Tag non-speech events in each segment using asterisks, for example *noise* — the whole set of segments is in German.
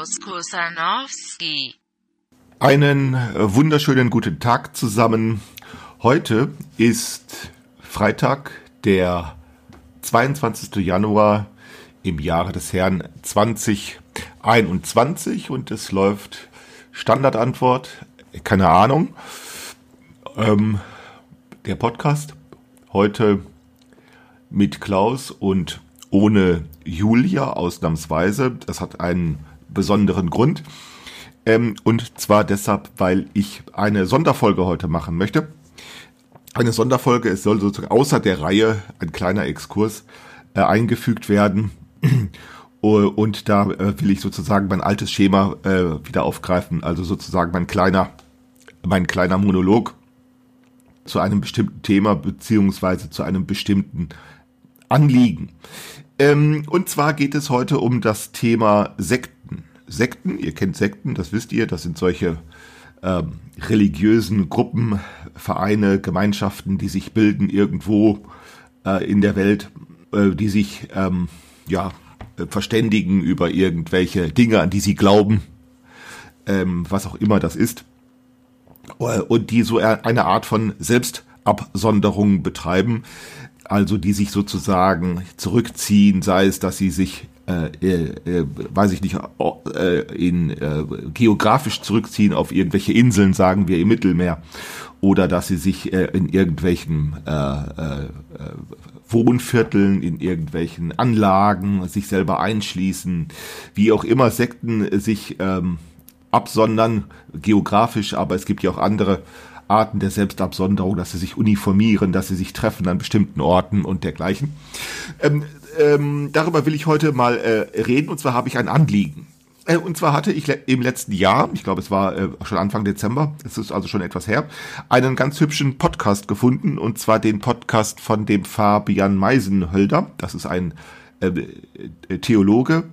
Klaus Kusanowski. Einen wunderschönen guten Tag zusammen. Heute ist Freitag, der 22. Januar im Jahre des Herrn 2021 und es läuft Standardantwort, keine Ahnung. Ähm, der Podcast heute mit Klaus und ohne Julia ausnahmsweise. Das hat einen besonderen Grund. Ähm, und zwar deshalb, weil ich eine Sonderfolge heute machen möchte. Eine Sonderfolge, es soll sozusagen außer der Reihe ein kleiner Exkurs äh, eingefügt werden. *clears throat* Und da äh, will ich sozusagen mein altes Schema äh, wieder aufgreifen, also sozusagen mein kleiner, mein kleiner Monolog zu einem bestimmten Thema beziehungsweise zu einem bestimmten Anliegen. Ähm, und zwar geht es heute um das Thema Sekten. Sekten, ihr kennt Sekten, das wisst ihr, das sind solche ähm, religiösen Gruppen, Vereine, Gemeinschaften, die sich bilden irgendwo äh, in der Welt, äh, die sich ähm, ja verständigen über irgendwelche Dinge, an die sie glauben, ähm, was auch immer das ist, äh, und die so eine Art von Selbstabsonderung betreiben, also die sich sozusagen zurückziehen, sei es, dass sie sich äh, äh, äh weiß ich nicht, äh, in äh, geografisch zurückziehen auf irgendwelche Inseln, sagen wir im Mittelmeer, oder dass sie sich äh, in irgendwelchen äh, äh, Wohnvierteln, in irgendwelchen Anlagen sich selber einschließen, wie auch immer Sekten sich ähm, absondern, geografisch, aber es gibt ja auch andere Arten der Selbstabsonderung, dass sie sich uniformieren, dass sie sich treffen an bestimmten Orten und dergleichen. Ähm, ähm, darüber will ich heute mal äh, reden und zwar habe ich ein Anliegen. Äh, und zwar hatte ich im letzten Jahr, ich glaube es war äh, schon Anfang Dezember, es ist also schon etwas her, einen ganz hübschen Podcast gefunden und zwar den Podcast von dem Fabian Meisenhölder. Das ist ein äh, Theologe,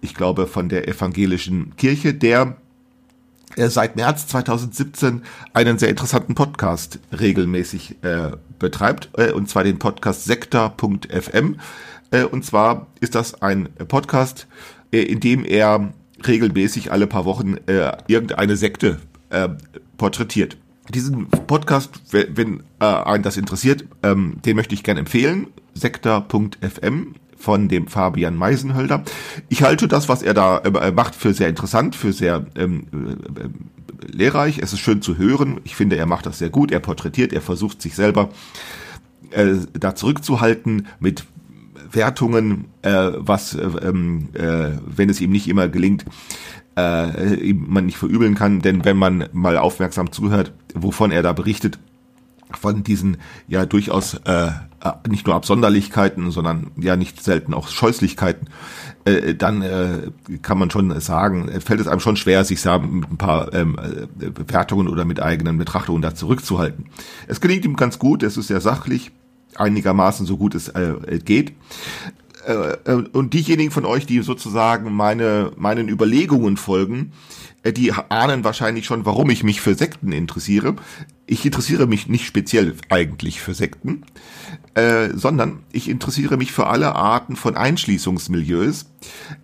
ich glaube von der evangelischen Kirche, der seit März 2017 einen sehr interessanten Podcast regelmäßig äh, betreibt, äh, und zwar den Podcast sektor.fm. Äh, und zwar ist das ein Podcast, äh, in dem er regelmäßig alle paar Wochen äh, irgendeine Sekte äh, porträtiert. Diesen Podcast, wenn äh, einen das interessiert, ähm, den möchte ich gerne empfehlen. Sektor.fm von dem Fabian Meisenhölder. Ich halte das, was er da äh, macht, für sehr interessant, für sehr ähm, äh, lehrreich. Es ist schön zu hören. Ich finde, er macht das sehr gut. Er porträtiert, er versucht sich selber äh, da zurückzuhalten mit Wertungen, äh, was, äh, ähm, äh, wenn es ihm nicht immer gelingt, äh, man nicht verübeln kann. Denn wenn man mal aufmerksam zuhört, wovon er da berichtet, von diesen ja durchaus äh, äh, nicht nur Absonderlichkeiten, sondern ja nicht selten auch Scheußlichkeiten, äh, dann äh, kann man schon sagen, fällt es einem schon schwer, sich da mit ein paar ähm, äh, Bewertungen oder mit eigenen Betrachtungen da zurückzuhalten. Es gelingt ihm ganz gut, es ist sehr sachlich, einigermaßen so gut es äh, geht. Äh, äh, und diejenigen von euch, die sozusagen meine, meinen Überlegungen folgen, äh, die ahnen wahrscheinlich schon, warum ich mich für Sekten interessiere. Ich interessiere mich nicht speziell eigentlich für Sekten, äh, sondern ich interessiere mich für alle Arten von Einschließungsmilieus,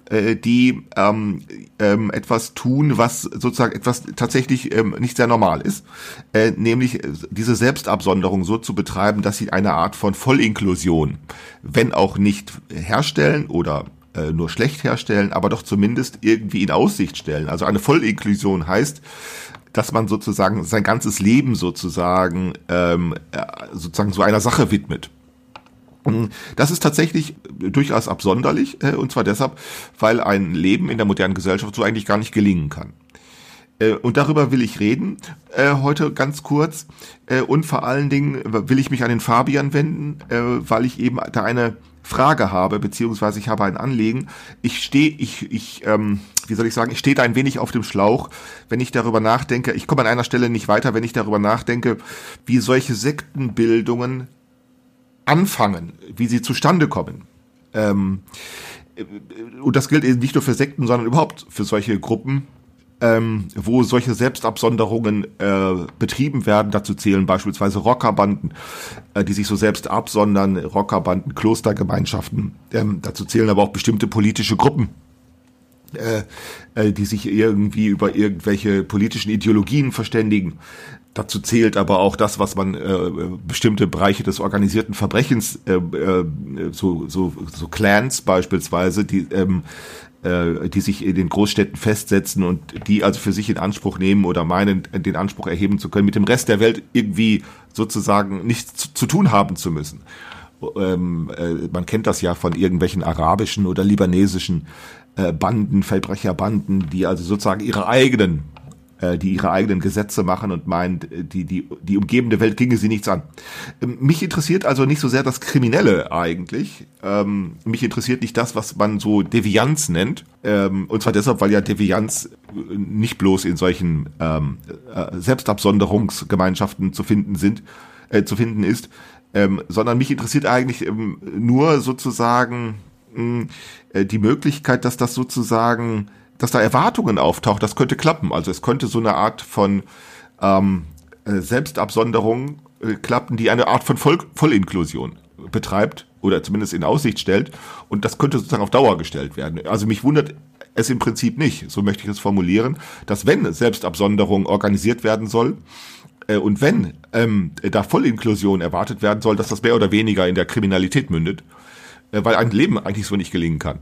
äh, die ähm, ähm, etwas tun, was sozusagen etwas tatsächlich ähm, nicht sehr normal ist, äh, nämlich diese Selbstabsonderung so zu betreiben, dass sie eine Art von Vollinklusion, wenn auch nicht herstellen oder äh, nur schlecht herstellen, aber doch zumindest irgendwie in Aussicht stellen. Also eine Vollinklusion heißt, dass man sozusagen sein ganzes Leben sozusagen ähm, äh, sozusagen so einer Sache widmet. Das ist tatsächlich durchaus absonderlich, äh, und zwar deshalb, weil ein Leben in der modernen Gesellschaft so eigentlich gar nicht gelingen kann. Äh, und darüber will ich reden, heute ganz kurz. Und vor allen Dingen will ich mich an den Fabian wenden, weil ich eben da eine Frage habe, beziehungsweise ich habe ein Anliegen. Ich stehe, ich, ich, ähm, wie soll ich sagen, ich stehe da ein wenig auf dem Schlauch, wenn ich darüber nachdenke. Ich komme an einer Stelle nicht weiter, wenn ich darüber nachdenke, wie solche Sektenbildungen anfangen, wie sie zustande kommen. Ähm, und das gilt eben nicht nur für Sekten, sondern überhaupt für solche Gruppen, ähm, wo solche Selbstabsonderungen äh, betrieben werden. Dazu zählen beispielsweise Rockerbanden, äh, die sich so selbst absondern, Rockerbanden, Klostergemeinschaften. Ähm, dazu zählen aber auch bestimmte politische Gruppen, die sich irgendwie über irgendwelche politischen Ideologien verständigen. Dazu zählt aber auch das, was man äh, bestimmte Bereiche des organisierten Verbrechens, äh, äh, so, so, so Clans beispielsweise, die ähm, äh, die sich in den Großstädten festsetzen und die also für sich in Anspruch nehmen oder meinen, den Anspruch erheben zu können, mit dem Rest der Welt irgendwie sozusagen nichts zu, zu tun haben zu müssen. Ähm, äh, man kennt das ja von irgendwelchen arabischen oder libanesischen äh, Banden, Verbrecherbanden, die also sozusagen ihre eigenen äh, die ihre eigenen Gesetze machen und meinen, die, die, die umgebende Welt ginge sie nichts an. Ähm, mich interessiert also nicht so sehr das Kriminelle eigentlich. Ähm, mich interessiert nicht das, was man so Devianz nennt. Ähm, und zwar deshalb, weil ja Devianz nicht bloß in solchen ähm, äh, Selbstabsonderungsgemeinschaften zu finden sind, äh, zu finden ist, ähm, sondern mich interessiert eigentlich ähm, nur sozusagen mh, äh, die Möglichkeit, dass das sozusagen dass da Erwartungen auftaucht, das könnte klappen. Also es könnte so eine Art von ähm, äh, Selbstabsonderung äh, klappen, die eine Art von Voll Vollinklusion betreibt oder zumindest in Aussicht stellt. Und das könnte sozusagen auf Dauer gestellt werden. Also mich wundert es im Prinzip nicht, so möchte ich es formulieren, dass wenn Selbstabsonderung organisiert werden soll, äh, und wenn ähm, da Vollinklusion erwartet werden soll, dass das mehr oder weniger in der Kriminalität mündet, weil ein Leben eigentlich so nicht gelingen kann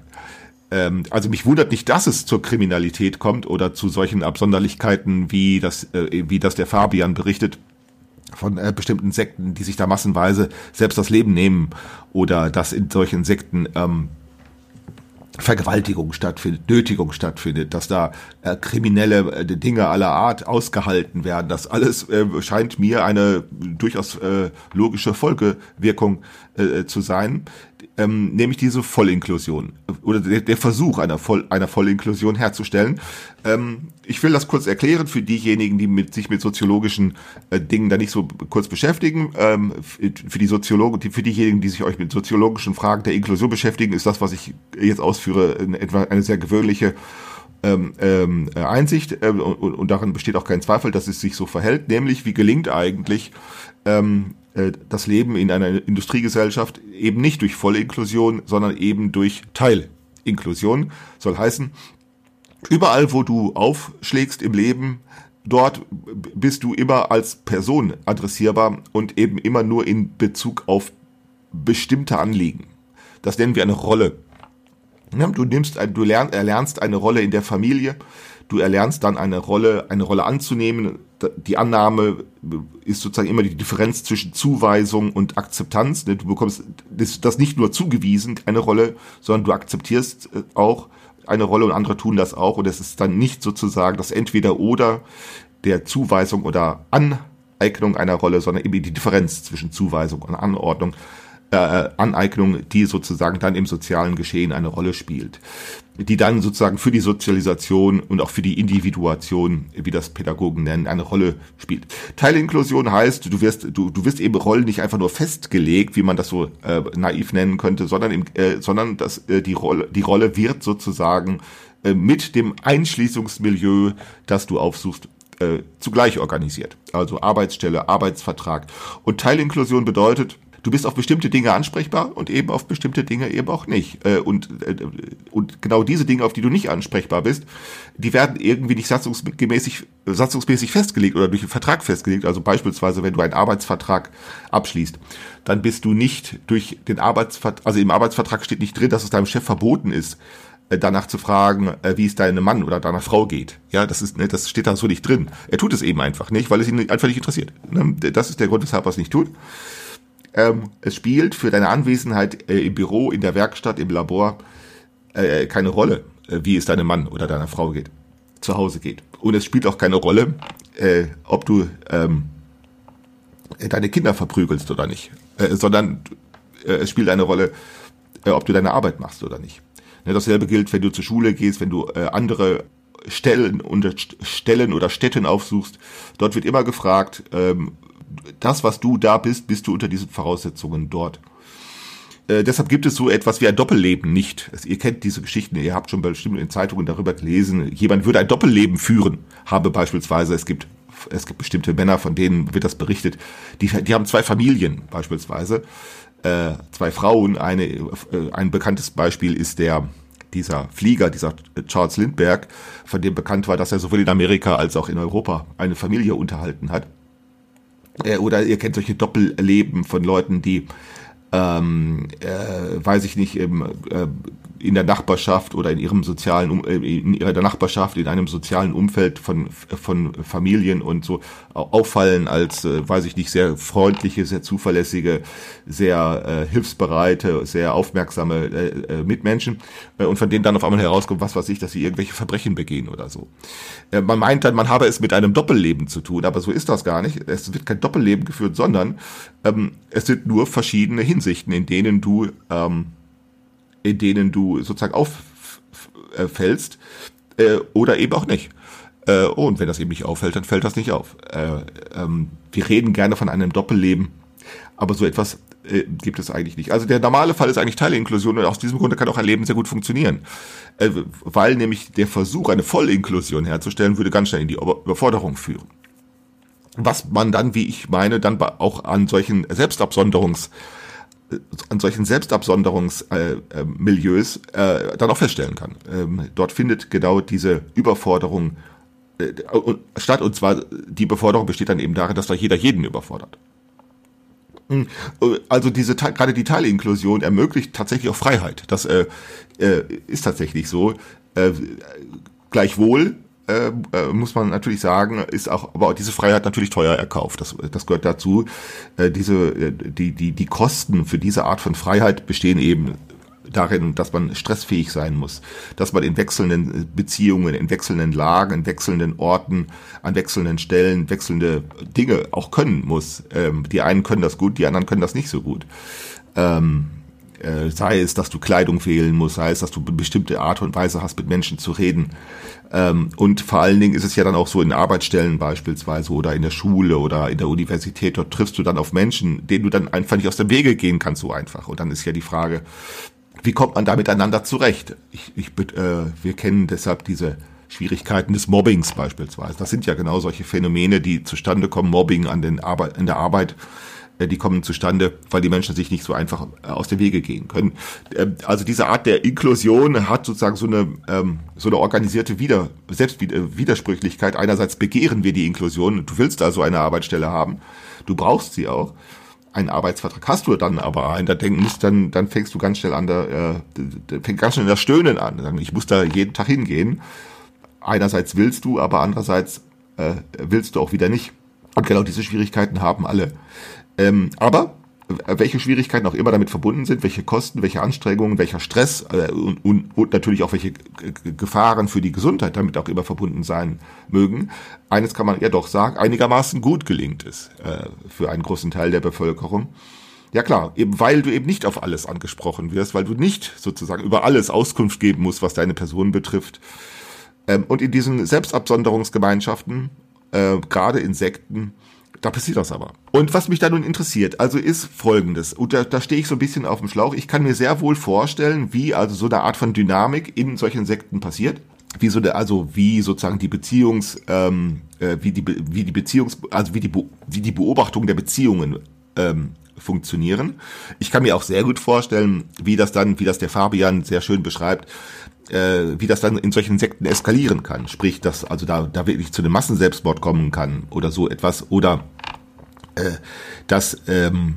ähm, also mich wundert nicht, dass es zur Kriminalität kommt oder zu solchen Absonderlichkeiten, wie das, äh, wie das der Fabian berichtet von äh, bestimmten Sekten, die sich da massenweise selbst das Leben nehmen oder dass in solchen Sekten ähm, Vergewaltigung stattfindet, Nötigung stattfindet, dass da äh, kriminelle äh, Dinge aller Art ausgehalten werden. Das alles äh, scheint mir eine durchaus äh, logische Folgewirkung äh, zu sein, ähm, nämlich diese Vollinklusion oder der, der Versuch einer, Voll, einer Vollinklusion herzustellen. Ähm, ich will das kurz erklären für diejenigen, die mit, sich mit soziologischen äh, Dingen da nicht so kurz beschäftigen. Ähm, für die Soziologen, für diejenigen, die sich euch mit soziologischen Fragen der Inklusion beschäftigen, ist das, was ich jetzt ausführe, etwa eine sehr gewöhnliche ähm, ähm, Einsicht äh, und, und darin besteht auch kein Zweifel, dass es sich so verhält, nämlich wie gelingt eigentlich ähm, äh, das Leben in einer Industriegesellschaft eben nicht durch volle Inklusion, sondern eben durch Teilinklusion. Soll heißen, überall wo du aufschlägst im Leben, dort bist du immer als Person adressierbar und eben immer nur in Bezug auf bestimmte Anliegen. Das nennen wir eine Rolle. Du nimmst, du erlernst eine Rolle in der Familie, du erlernst dann eine Rolle, eine Rolle anzunehmen. Die Annahme ist sozusagen immer die Differenz zwischen Zuweisung und Akzeptanz. Du bekommst das nicht nur zugewiesen, eine Rolle, sondern du akzeptierst äh, auch eine Rolle und andere tun das auch. Und es ist dann nicht sozusagen das Entweder-Oder der Zuweisung oder Aneignung einer Rolle, sondern eben die Differenz zwischen Zuweisung und Anordnung äh, Aneignung, die sozusagen dann im sozialen Geschehen eine Rolle spielt, die dann sozusagen für die Sozialisation und auch für die Individuation, wie das Pädagogen nennen, eine Rolle spielt. Teilinklusion heißt, du wirst, du, du wirst eben Rollen nicht einfach nur festgelegt, wie man das so äh, naiv nennen könnte, sondern, im, äh, sondern dass äh, die Rolle, die Rolle wird sozusagen äh, mit dem Einschließungsmilieu, das du aufsuchst, äh, zugleich organisiert. Also Arbeitsstelle, Arbeitsvertrag. Und Teilinklusion bedeutet, du bist auf bestimmte Dinge ansprechbar und eben auf bestimmte Dinge eben auch nicht. Äh, und, äh, und genau diese Dinge, auf die du nicht ansprechbar bist, die werden irgendwie nicht satzungsmäßig, satzungsmäßig festgelegt oder durch einen Vertrag festgelegt. Also beispielsweise, wenn du einen Arbeitsvertrag abschließt, dann bist du nicht durch den Arbeitsvertrag, also im Arbeitsvertrag steht nicht drin, dass es deinem Chef verboten ist, äh, danach zu fragen, wie es deinem Mann oder deiner Frau geht. Ja, das ist, ne, das steht da so nicht drin. Er tut es eben einfach nicht, weil es ihn einfach nicht interessiert. Ne, das ist der Grund, weshalb er es nicht tut. Ähm, es spielt für deine Anwesenheit äh, im Büro, in der Werkstatt, im Labor äh, keine Rolle, äh, wie es deinem Mann oder deiner Frau geht, zu Hause geht. Und es spielt auch keine Rolle, äh, ob du ähm, deine Kinder verprügelst oder nicht, äh, sondern äh, es spielt eine Rolle, ob du deine Arbeit machst oder nicht. Ne, dasselbe gilt, wenn du zur Schule gehst, wenn du andere Stellen, unter Stellen oder Städten aufsuchst. Dort wird immer gefragt, ähm, das, was du da bist, bist du unter diesen Voraussetzungen dort. äh, deshalb gibt es so etwas wie ein Doppelleben nicht. Ihr kennt diese Geschichten, ihr habt schon bestimmt in Zeitungen darüber gelesen. Jemand würde ein Doppelleben führen, habe beispielsweise, es gibt es gibt bestimmte Männer, von denen wird das berichtet, die, die haben zwei Familien beispielsweise, äh, zwei Frauen. Eine, äh, ein bekanntes Beispiel ist der dieser Flieger, dieser Charles Lindbergh, von dem bekannt war, dass er sowohl in Amerika als auch in Europa eine Familie unterhalten hat. Äh, oder ihr kennt solche Doppelleben von Leuten, die ähm, äh, weiß ich nicht, im, äh, in der Nachbarschaft oder in ihrem sozialen äh, in ihrer Nachbarschaft in einem sozialen Umfeld von von Familien und so auffallen als äh, weiß ich nicht sehr freundliche sehr zuverlässige sehr äh, hilfsbereite sehr aufmerksame äh, äh, Mitmenschen äh, und von denen dann auf einmal herauskommt was weiß ich dass sie irgendwelche Verbrechen begehen oder so. Man meint dann man habe es mit einem Doppelleben zu tun aber so ist das gar nicht. Es wird kein Doppelleben geführt sondern ähm, es sind nur verschiedene Hinsichten in denen du ähm, in denen du sozusagen auffällst äh, oder eben auch nicht. Äh, und wenn das eben nicht auffällt, dann fällt das nicht auf. Äh, ähm, wir reden gerne von einem Doppelleben, aber so etwas äh, gibt es eigentlich nicht. Also der normale Fall ist eigentlich Teilinklusion und aus diesem Grunde kann auch ein Leben sehr gut funktionieren. Äh, weil nämlich der Versuch, eine Vollinklusion herzustellen, würde ganz schnell in die Überforderung führen. Was man dann, wie ich meine, dann auch an solchen Selbstabsonderungs- an solchen Selbstabsonderungsmilieus äh, äh, dann auch feststellen kann. Ähm, dort findet genau diese Überforderung äh, statt und zwar die Überforderung besteht dann eben darin, dass da jeder jeden überfordert. Hm, also diese gerade die Teilinklusion ermöglicht tatsächlich auch Freiheit. Das äh, äh, ist tatsächlich so. Äh, gleichwohl äh, äh, muss man natürlich sagen, ist auch, aber diese Freiheit natürlich teuer erkauft. Das, das gehört dazu. Äh, diese, äh, die, die, die Kosten für diese Art von Freiheit bestehen eben darin, dass man stressfähig sein muss, dass man in wechselnden Beziehungen, in wechselnden Lagen, in wechselnden Orten, an wechselnden Stellen wechselnde Dinge auch können muss. Ähm, die einen können das gut, die anderen können das nicht so gut. Ähm, äh, sei es, dass du Kleidung wählen musst, sei es, dass du bestimmte Art und Weise hast, mit Menschen zu reden. Ähm, und vor allen Dingen ist es ja dann auch so in Arbeitsstellen beispielsweise oder in der Schule oder in der Universität, dort triffst du dann auf Menschen, denen du dann einfach nicht aus dem Wege gehen kannst, so einfach. Und dann ist ja die Frage, wie kommt man da miteinander zurecht? Ich, ich, äh, wir kennen deshalb diese Schwierigkeiten des Mobbings beispielsweise. Das sind ja genau solche Phänomene, die zustande kommen, Mobbing an den Arbeit, in der Arbeit die kommen zustande, weil die Menschen sich nicht so einfach äh, aus dem Wege gehen können. Ähm, also diese Art der Inklusion hat sozusagen so eine ähm, so eine organisierte Wider Selbstwidersprüchlichkeit. Einerseits begehren wir die Inklusion, du willst also eine Arbeitsstelle haben, du brauchst sie auch. Einen Arbeitsvertrag hast du dann aber ein, da denken musst, dann, dann fängst du ganz schnell an, da, äh, fängt ganz schnell das Stöhnen an. Ich muss da jeden Tag hingehen. Einerseits willst du, aber andererseits äh, willst du auch wieder nicht. Und genau diese Schwierigkeiten haben alle. Ähm, aber welche Schwierigkeiten auch immer damit verbunden sind, welche Kosten, welche Anstrengungen, welcher Stress äh, und, und, und natürlich auch welche Gefahren für die Gesundheit damit auch immer verbunden sein mögen. Eines kann man ja doch sagen, einigermaßen gut gelingt es äh, für einen großen Teil der Bevölkerung. Ja klar, eben weil du eben nicht auf alles angesprochen wirst, weil du nicht sozusagen über alles Auskunft geben musst, was deine Person betrifft. Ähm, und in diesen Selbstabsonderungsgemeinschaften, äh, gerade in Sekten, da passiert das aber. Und was mich da nun interessiert, also ist folgendes, und da, da stehe ich so ein bisschen auf dem Schlauch, ich kann mir sehr wohl vorstellen, wie also so eine Art von Dynamik in solchen Sekten passiert. Wie so der, also wie sozusagen die Beziehungs, ähm, äh, wie die wie die Beziehungs, also wie die wie die Beobachtung der Beziehungen ähm, funktionieren. Ich kann mir auch sehr gut vorstellen, wie das dann, wie das der Fabian sehr schön beschreibt, äh, wie das dann in solchen Sekten eskalieren kann. Sprich, dass also da, da wirklich zu einem Massenselbstmord kommen kann oder so etwas. Oder äh, dass ähm,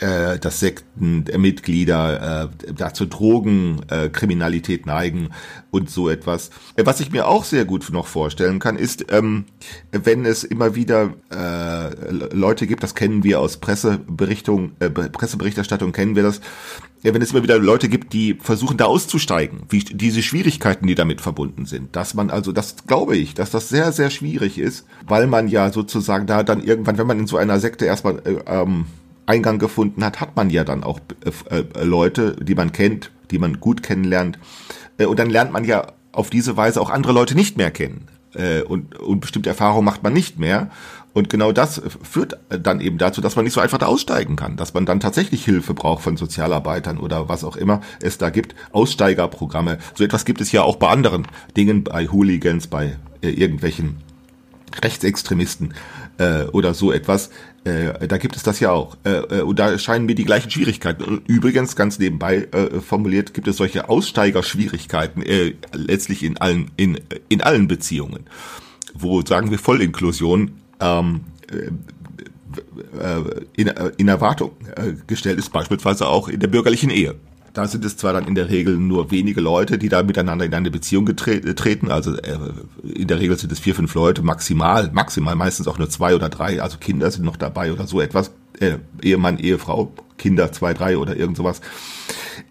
äh, dass Sektenmitglieder äh, dazu Drogenkriminalität äh, neigen und so etwas. Äh, was ich mir auch sehr gut noch vorstellen kann, ist, ähm, wenn es immer wieder äh, Leute gibt, das kennen wir aus Presseberichtung, äh, Presseberichterstattung kennen wir das, ja, wenn es immer wieder Leute gibt, die versuchen da auszusteigen, wie diese Schwierigkeiten, die damit verbunden sind, dass man also, das glaube ich, dass das sehr, sehr schwierig ist, weil man ja sozusagen da dann irgendwann, wenn man in so einer Sekte erstmal äh, ähm, Eingang gefunden hat, hat man ja dann auch äh, äh, Leute, die man kennt, die man gut kennenlernt. Äh, und dann lernt man ja auf diese Weise auch andere Leute nicht mehr kennen. Und, und bestimmte Erfahrungen macht man nicht mehr. Und genau das führt dann eben dazu, dass man nicht so einfach da aussteigen kann, dass man dann tatsächlich Hilfe braucht von Sozialarbeitern oder was auch immer es da gibt, Aussteigerprogramme. So etwas gibt es ja auch bei anderen Dingen, bei Hooligans, bei irgendwelchen Rechtsextremisten äh, oder so etwas. Äh, da gibt es das ja auch. Äh, äh, und da scheinen mir die gleichen Schwierigkeiten. Übrigens, ganz nebenbei äh, formuliert, gibt es solche Aussteigerschwierigkeiten äh, letztlich in allen, in, in allen Beziehungen, wo, sagen wir, Vollinklusion ähm, äh, in, in Erwartung gestellt ist, beispielsweise auch in der bürgerlichen Ehe. Da sind es zwar dann in der Regel nur wenige Leute, die da miteinander in eine Beziehung treten. Also äh, in der Regel sind es vier, fünf Leute, maximal, maximal meistens auch nur zwei oder drei. Also Kinder sind noch dabei oder so etwas. Äh, Ehemann, Ehefrau, Kinder, zwei, drei oder irgend sowas.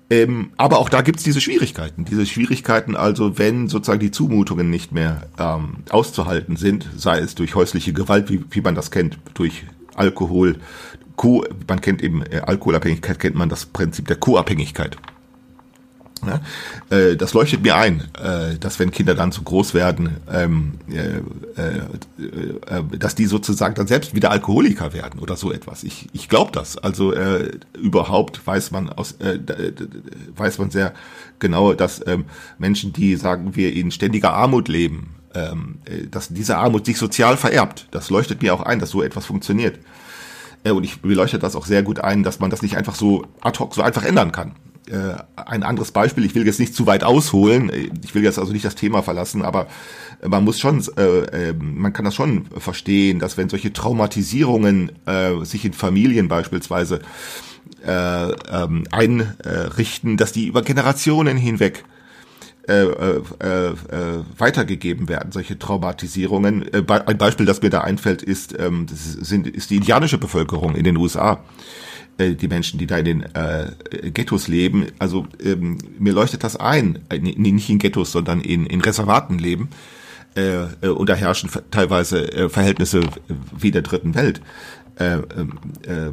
Ähm, aber auch da gibt's diese Schwierigkeiten. Diese Schwierigkeiten also, wenn sozusagen die Zumutungen nicht mehr ähm, auszuhalten sind, sei es durch häusliche Gewalt, wie, wie man das kennt, durch Alkohol, Co, man kennt eben äh, Alkoholabhängigkeit, kennt man das Prinzip der Co-Abhängigkeit. Ja, äh, das leuchtet mir ein, äh, dass wenn Kinder dann zu groß werden, ähm, äh, äh, dass die sozusagen dann selbst wieder Alkoholiker werden oder so etwas. Ich, ich glaube das. Also überhaupt weiß man aus weiß man sehr genau, dass ähm, Menschen, die sagen wir in ständiger Armut leben, ähm, äh, dass diese Armut sich sozial vererbt. Das leuchtet mir auch ein, dass so etwas funktioniert. Äh, und ich beleuchte das auch sehr gut ein, dass man das nicht einfach so ad hoc so einfach ändern kann. Äh, ein anderes Beispiel, ich will jetzt nicht zu weit ausholen, äh, ich will jetzt also nicht das Thema verlassen, aber man muss schon, äh, man kann das schon verstehen, dass wenn solche Traumatisierungen äh, sich in Familien beispielsweise äh, ähm, einrichten, dass die über Generationen hinweg äh, äh, äh, weitergegeben werden, solche Traumatisierungen. Äh, ein Beispiel, das mir da einfällt, ist, ähm, sind, ist die indianische Bevölkerung in den USA. Äh, die Menschen, die da in den äh, Ghettos leben. Also ähm, mir leuchtet das ein, nicht in Ghettos, sondern in, in Reservaten leben. Äh, und da herrschen teilweise Verhältnisse wie der dritten Welt. Äh, äh,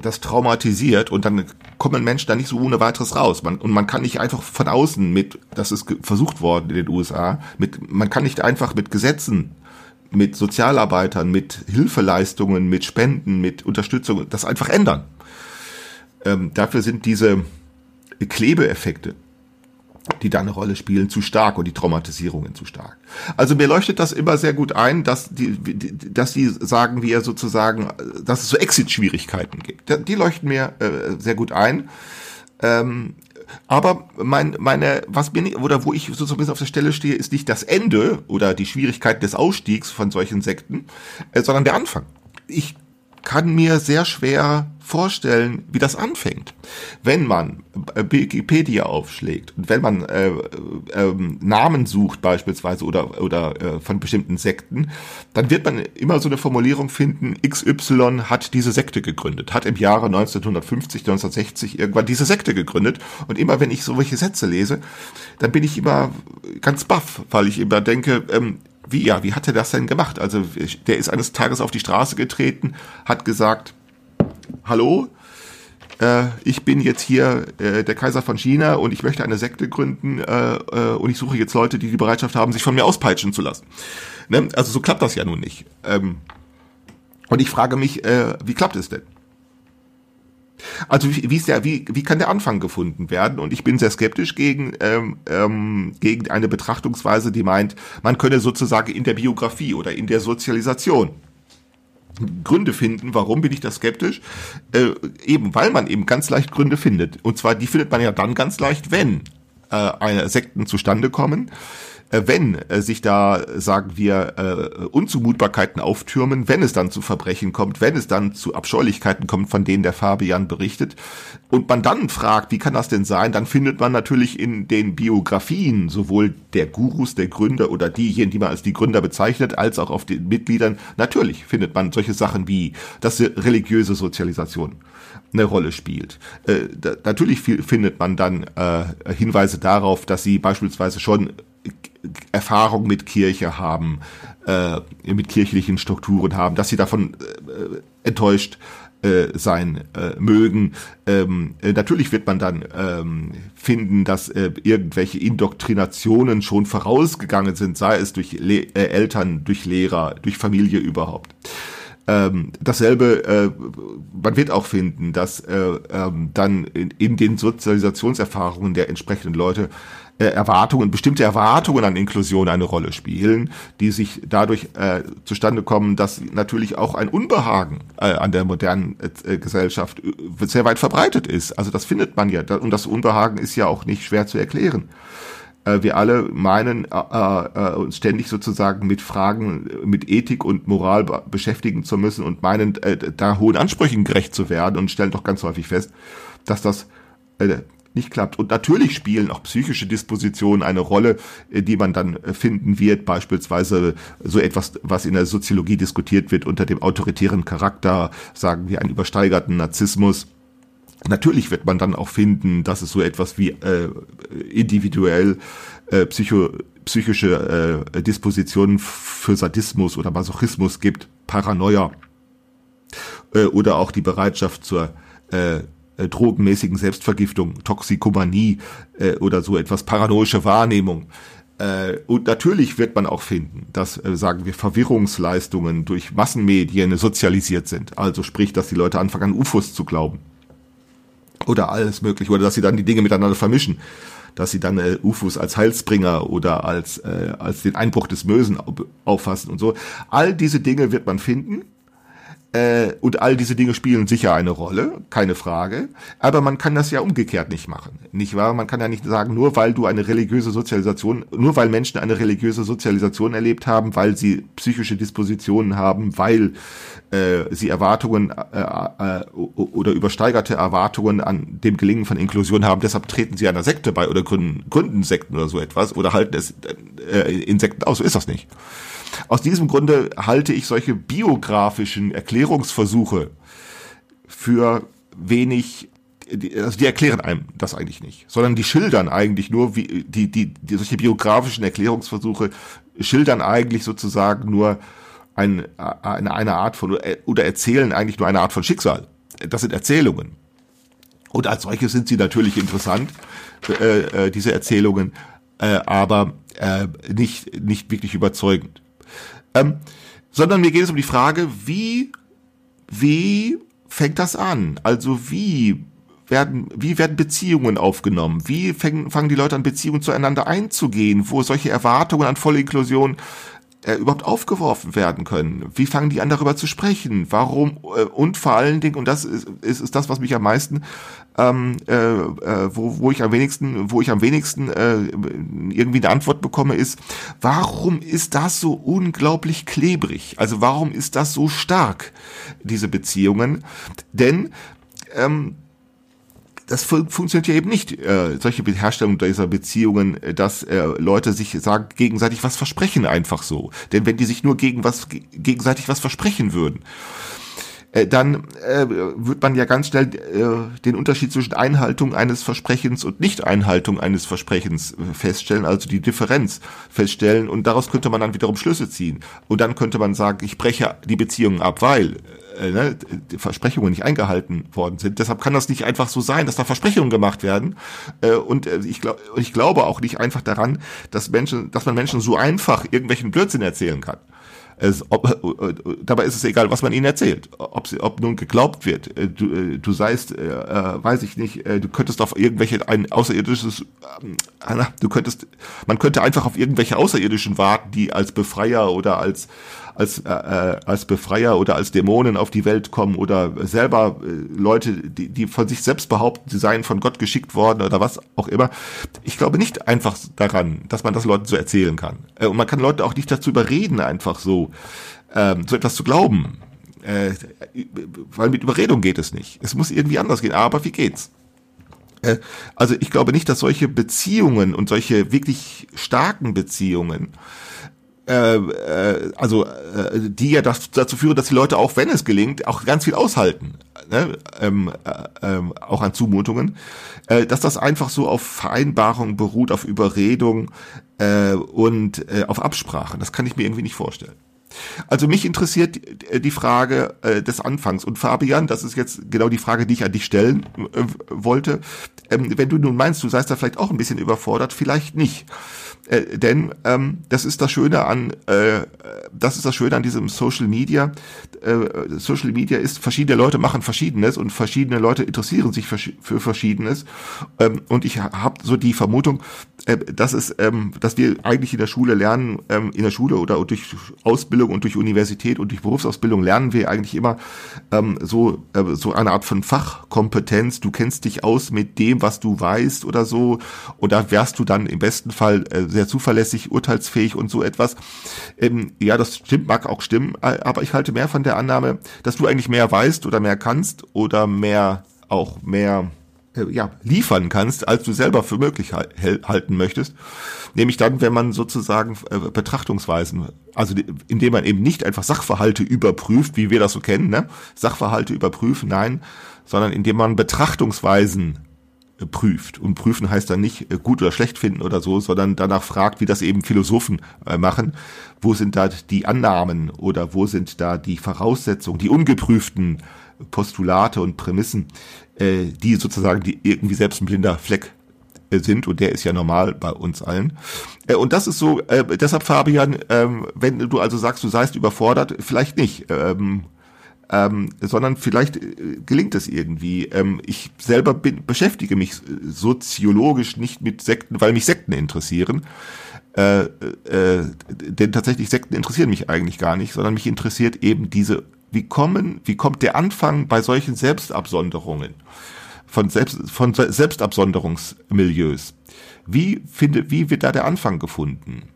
das traumatisiert und dann kommen Menschen da nicht so ohne weiteres raus. Man, und man kann nicht einfach von außen mit, das ist versucht worden in den USA, mit, man kann nicht einfach mit Gesetzen, mit Sozialarbeitern, mit Hilfeleistungen, mit Spenden, mit Unterstützung das einfach ändern. Ähm, dafür sind diese Klebeeffekte die da eine Rolle spielen, zu stark und die Traumatisierungen zu stark. Also mir leuchtet das immer sehr gut ein, dass die, dass die sagen wir sozusagen, dass es so Exit-Schwierigkeiten gibt. Die leuchten mir äh, sehr gut ein. Ähm, aber mein, meine, was bin ich, oder wo ich sozusagen ein auf der Stelle stehe, ist nicht das Ende oder die Schwierigkeit des Ausstiegs von solchen Sekten, äh, sondern der Anfang. Ich kann mir sehr schwer vorstellen, wie das anfängt. Wenn man Wikipedia aufschlägt und wenn man äh, äh, Namen sucht beispielsweise oder, oder äh, von bestimmten Sekten, dann wird man immer so eine Formulierung finden, XY hat diese Sekte gegründet, hat im Jahre 1950, 1960 irgendwann diese Sekte gegründet. Und immer wenn ich solche Sätze lese, dann bin ich immer ganz baff, weil ich immer denke, ähm, wie, ja, wie hat er das denn gemacht? Also der ist eines Tages auf die Straße getreten, hat gesagt, hallo, äh, ich bin jetzt hier äh, der Kaiser von China und ich möchte eine Sekte gründen äh, äh, und ich suche jetzt Leute, die die Bereitschaft haben, sich von mir auspeitschen zu lassen. Ne? Also so klappt das ja nun nicht. Ähm, und ich frage mich, äh, wie klappt es denn? Also wie, wie, ist der, wie, wie kann der Anfang gefunden werden? Und ich bin sehr skeptisch gegen, ähm, ähm, gegen eine Betrachtungsweise, die meint, man könne sozusagen in der Biografie oder in der Sozialisation Gründe finden. Warum bin ich da skeptisch? Äh, eben, weil man eben ganz leicht Gründe findet. Und zwar, die findet man ja dann ganz leicht, wenn äh, eine Sekten zustande kommen, wenn äh, sich da, sagen wir, äh, Unzumutbarkeiten auftürmen, wenn es dann zu Verbrechen kommt, wenn es dann zu Abscheulichkeiten kommt, von denen der Fabian berichtet, und man dann fragt, wie kann das denn sein, dann findet man natürlich in den Biografien sowohl der Gurus, der Gründer oder diejenigen, die man als die Gründer bezeichnet, als auch auf den Mitgliedern, natürlich findet man solche Sachen wie, dass religiöse Sozialisation eine Rolle spielt. Äh, da, natürlich findet man dann äh, Hinweise darauf, dass sie beispielsweise schon Erfahrung mit Kirche haben, äh, mit kirchlichen Strukturen haben, dass sie davon äh, enttäuscht äh, sein äh, mögen. Ähm, äh, natürlich wird man dann ähm, finden, dass äh, irgendwelche Indoktrinationen schon vorausgegangen sind, sei es durch Le äh, Eltern, durch Lehrer, durch Familie überhaupt. Ähm, dasselbe, äh, man wird auch finden, dass äh, ähm, dann in, in den Sozialisationserfahrungen der entsprechenden Leute äh, Erwartungen, bestimmte Erwartungen an Inklusion eine Rolle spielen, die sich dadurch äh, zustande kommen, dass natürlich auch ein Unbehagen äh, an der modernen äh, Gesellschaft äh, sehr weit verbreitet ist. Also das findet man ja. Und das Unbehagen ist ja auch nicht schwer zu erklären. Äh, wir alle meinen, äh, äh, uns ständig sozusagen mit Fragen, mit Ethik und Moral beschäftigen zu müssen und meinen, äh, da hohen Ansprüchen gerecht zu werden und stellen doch ganz häufig fest, dass das nicht klappt. Und natürlich spielen auch psychische Dispositionen eine Rolle, äh, die man dann finden wird, beispielsweise so etwas, was in der Soziologie diskutiert wird unter dem autoritären Charakter, sagen wir einen übersteigerten Narzissmus Natürlich wird man dann auch finden, dass es so etwas wie äh, individuell äh, psycho, psychische äh, Dispositionen für Sadismus oder Masochismus gibt, Paranoia äh, oder auch die Bereitschaft zur äh, äh, drogenmäßigen Selbstvergiftung, Toxikomanie äh, oder so etwas, paranoische Wahrnehmung. Äh, und natürlich wird man auch finden, dass, äh, sagen wir, Verwirrungsleistungen durch Massenmedien sozialisiert sind. Also sprich, dass die Leute anfangen, an UFOs zu glauben oder alles mögliche oder dass sie dann die Dinge miteinander vermischen, dass sie dann äh, UFOs als Heilsbringer oder als äh, als den Einbruch des Mösen auffassen und so. All diese Dinge wird man finden äh, und all diese Dinge spielen sicher eine Rolle, keine Frage. Aber man kann das ja umgekehrt nicht machen, nicht wahr? Man kann ja nicht sagen, nur weil du eine religiöse Sozialisation, nur weil Menschen eine religiöse Sozialisation erlebt haben, weil sie psychische Dispositionen haben, weil äh, sie Erwartungen äh, äh, oder übersteigerte Erwartungen an dem Gelingen von Inklusion haben, deshalb treten sie einer Sekte bei oder gründen, gründen Sekten oder so etwas oder halten es äh, in Sekten aus. So ist das nicht. Aus diesem Grunde halte ich solche biografischen Erklärungsversuche für wenig also die erklären einem das eigentlich nicht, sondern die schildern eigentlich nur, wie die, die, die solche biografischen Erklärungsversuche schildern eigentlich sozusagen nur ein, eine, eine Art von oder erzählen eigentlich nur eine Art von Schicksal. Das sind Erzählungen. Und als solche sind sie natürlich interessant, äh, äh, diese Erzählungen, äh, aber äh, nicht, nicht wirklich überzeugend. Ähm, sondern mir geht es um die Frage, wie, wie fängt das an? Also wie werden, wie werden Beziehungen aufgenommen? Wie fängen, fangen die Leute an, Beziehungen zueinander einzugehen, wo solche Erwartungen an volle Inklusion äh, überhaupt aufgeworfen werden können? Wie fangen die an, darüber zu sprechen? Warum? Äh, und vor allen Dingen, und das ist, ist, ist das, was mich am meisten ähm, äh, äh, wo, wo ich am wenigsten, wo ich am wenigsten äh, irgendwie eine Antwort bekomme, ist, warum ist das so unglaublich klebrig? Also warum ist das so stark, diese Beziehungen? Denn ähm, das fun funktioniert ja eben nicht, äh, solche Herstellung dieser Beziehungen, äh, dass äh, Leute sich sagen, gegenseitig was versprechen einfach so. Denn wenn die sich nur gegen was gegenseitig was versprechen würden, äh, dann äh, wird man ja ganz schnell äh, den Unterschied zwischen Einhaltung eines Versprechens und Nicht-Einhaltung eines Versprechens äh, feststellen, also die Differenz feststellen und daraus könnte man dann wiederum Schlüsse ziehen. Und dann könnte man sagen, ich breche die Beziehungen ab, weil äh, ne, Versprechungen nicht eingehalten worden sind. Deshalb kann das nicht einfach so sein, dass da Versprechungen gemacht werden. Äh, und ich, glaub, ich glaube auch nicht einfach daran, dass Menschen, dass man Menschen so einfach irgendwelchen Blödsinn erzählen kann. Es, ob, äh, dabei ist es egal, was man ihnen erzählt. Ob, sie, ob nun geglaubt wird, äh, du, äh, du seist, äh, weiß ich nicht, du könntest auf irgendwelche, ein außerirdisches, äh, du könntest, man könnte einfach auf irgendwelche Außerirdischen warten, die als Befreier oder als als, äh, als Befreier oder als Dämonen auf die Welt kommen oder selber äh, Leute, die, die von sich selbst behaupten, sie seien von Gott geschickt worden oder was auch immer. Ich glaube nicht einfach daran, dass man das Leuten so erzählen kann. Äh, und man kann Leute auch nicht dazu überreden, einfach so, ähm, so etwas zu glauben. Äh, weil mit Überredung geht es nicht. Es muss irgendwie anders gehen. Aber wie geht's? Äh, also ich glaube nicht, dass solche Beziehungen und solche wirklich starken Beziehungen äh, äh, also die ja das, dazu führen, dass die Leute auch, wenn es gelingt, auch ganz viel aushalten, ne? ähm, äh, äh, auch an Zumutungen, äh, dass das einfach so auf Vereinbarung beruht, auf Überredung äh, und äh, auf Absprache. Das kann ich mir irgendwie nicht vorstellen. Also mich interessiert die Frage äh, des Anfangs. Und Fabian, das ist jetzt genau die Frage, die ich an dich stellen äh, wollte. Ähm, wenn du nun meinst, du seist da vielleicht auch ein bisschen überfordert, vielleicht nicht. Äh, denn ähm, das ist das Schöne an äh, das ist das Schöne an diesem Social Media. Äh, Social Media ist verschiedene Leute machen Verschiedenes und verschiedene Leute interessieren sich für, für Verschiedenes. Ähm, und ich habe so die Vermutung, äh, dass es, ähm, dass wir eigentlich in der Schule lernen, ähm, in der Schule oder durch Ausbildung und durch Universität und durch Berufsausbildung lernen wir eigentlich immer ähm, so äh, so eine Art von Fachkompetenz. Du kennst dich aus mit dem, was du weißt oder so. Und da wärst du dann im besten Fall äh, sehr zuverlässig, urteilsfähig und so etwas. Ähm, ja, das stimmt, mag auch stimmen, äh, aber ich halte mehr von der Annahme, dass du eigentlich mehr weißt oder mehr kannst oder mehr auch mehr ja, liefern kannst, als du selber für möglich halten möchtest. Nämlich dann, wenn man sozusagen äh, Betrachtungsweisen, also indem man eben nicht einfach Sachverhalte überprüft, wie wir das so kennen, ne? Sachverhalte überprüfen, nein, sondern indem man Betrachtungsweisen prüft. Und prüfen heißt dann nicht äh, gut oder schlecht finden oder so, sondern danach fragt, wie das eben Philosophen äh, machen. Wo sind da die Annahmen oder wo sind da die Voraussetzungen, die ungeprüften Postulate und Prämissen, äh, die sozusagen die irgendwie selbst ein blinder Fleck sind und der ist ja normal bei uns allen. Und das ist so, deshalb Fabian, ähm, wenn du also sagst, du seist überfordert, vielleicht nicht. Ähm, ähm, sondern vielleicht äh, gelingt es irgendwie. Ähm, ich selber bin, beschäftige mich soziologisch nicht mit Sekten, weil mich Sekten interessieren. Äh, äh, denn tatsächlich Sekten interessieren mich eigentlich gar nicht, sondern mich interessiert eben diese, wie kommen, wie kommt der Anfang bei solchen Selbstabsonderungen, von Selbst, von Selbstabsonderungsmilieus? Wie findet, wie wird da der Anfang gefunden?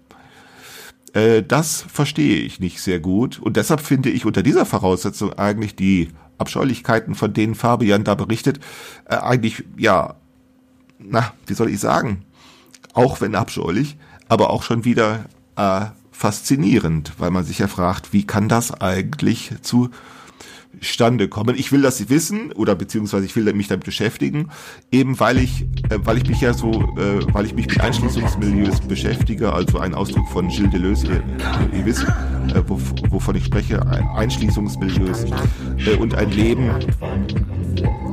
Äh, das verstehe ich nicht sehr gut. Und deshalb finde ich unter dieser Voraussetzung eigentlich die Abscheulichkeiten, von denen Fabian da berichtet, äh, eigentlich, ja, na, wie soll ich sagen, auch wenn abscheulich, aber auch schon wieder äh, faszinierend, weil man sich ja fragt, wie kann das eigentlich zu Stande kommen. Ich will das wissen oder beziehungsweise ich will mich damit beschäftigen, eben weil ich, äh, weil ich mich ja so, äh, weil ich mich mit Einschließungsmilieus beschäftige, also ein Ausdruck von Gilles Deleuze, ihr, ihr wisst, äh, wovon ich spreche, Einschließungsmilieus äh, und ein Leben,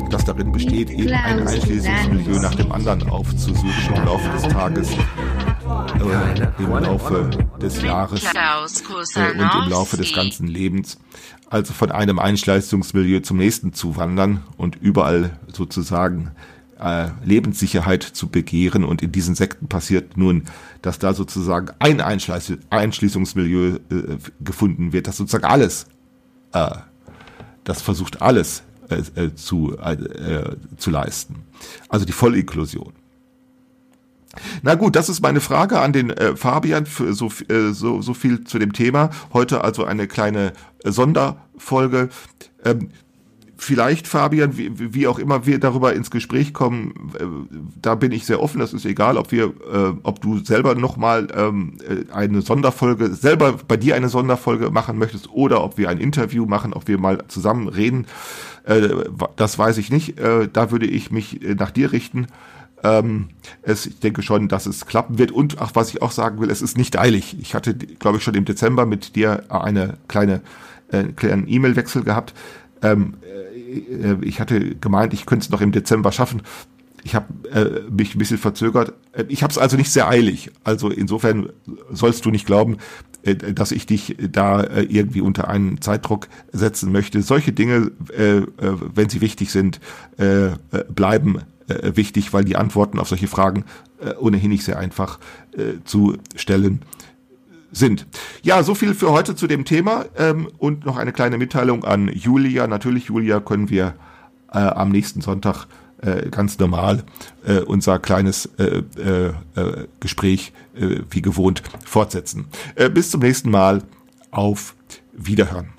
das darin besteht, eben ein Einschließungsmilieu nach dem anderen aufzusuchen im Laufe des Tages äh, im Laufe des Jahres äh, und im Laufe des ganzen Lebens. Also von einem Einschleistungsmilieu zum nächsten zu wandern und überall sozusagen äh, Lebenssicherheit zu begehren. Und in diesen Sekten passiert nun, dass da sozusagen ein Einschließ Einschließungsmilieu äh, gefunden wird, das sozusagen alles, äh, das versucht alles äh, äh zu, äh, zu leisten. Also die Vollinklusion. Na gut, das ist meine Frage an den äh, Fabian für so, äh, so, so viel zu dem Thema. Heute also eine kleine äh, Sonderfolge. Ähm, vielleicht, Fabian, wie, wie, auch immer wir darüber ins Gespräch kommen, äh, da bin ich sehr offen. Das ist egal, ob wir, äh, ob du selber nochmal ähm, äh, eine Sonderfolge, selber bei dir eine Sonderfolge machen möchtest oder ob wir ein Interview machen, ob wir mal zusammen reden. Äh, das weiß ich nicht. Äh, da würde ich mich äh, nach dir richten. Ähm, es, ich denke schon, dass es klappen wird. Und ach, was ich auch sagen will, es ist nicht eilig. Ich hatte, glaube ich, schon im Dezember mit dir eine kleine äh, kleinen E-Mail-Wechsel gehabt. Ähm, äh, ich hatte gemeint, ich könnte es noch im Dezember schaffen. Ich habe äh, mich ein bisschen verzögert. Äh, ich habe es also nicht sehr eilig. Also insofern sollst du nicht glauben, äh, dass ich dich da äh, irgendwie unter einen Zeitdruck setzen möchte. Solche Dinge, äh, wenn sie wichtig sind, bleiben äh, wichtig, weil die Antworten auf solche Fragen äh, ohnehin nicht sehr einfach äh, zu stellen sind. Ja, so viel für heute zu dem Thema ähm, und noch eine kleine Mitteilung an Julia. Natürlich, Julia, können wir äh, am nächsten Sonntag äh, ganz normal äh, unser kleines äh, äh, äh Gespräch äh, wie gewohnt fortsetzen. Äh, bis zum nächsten Mal. Auf Wiederhören.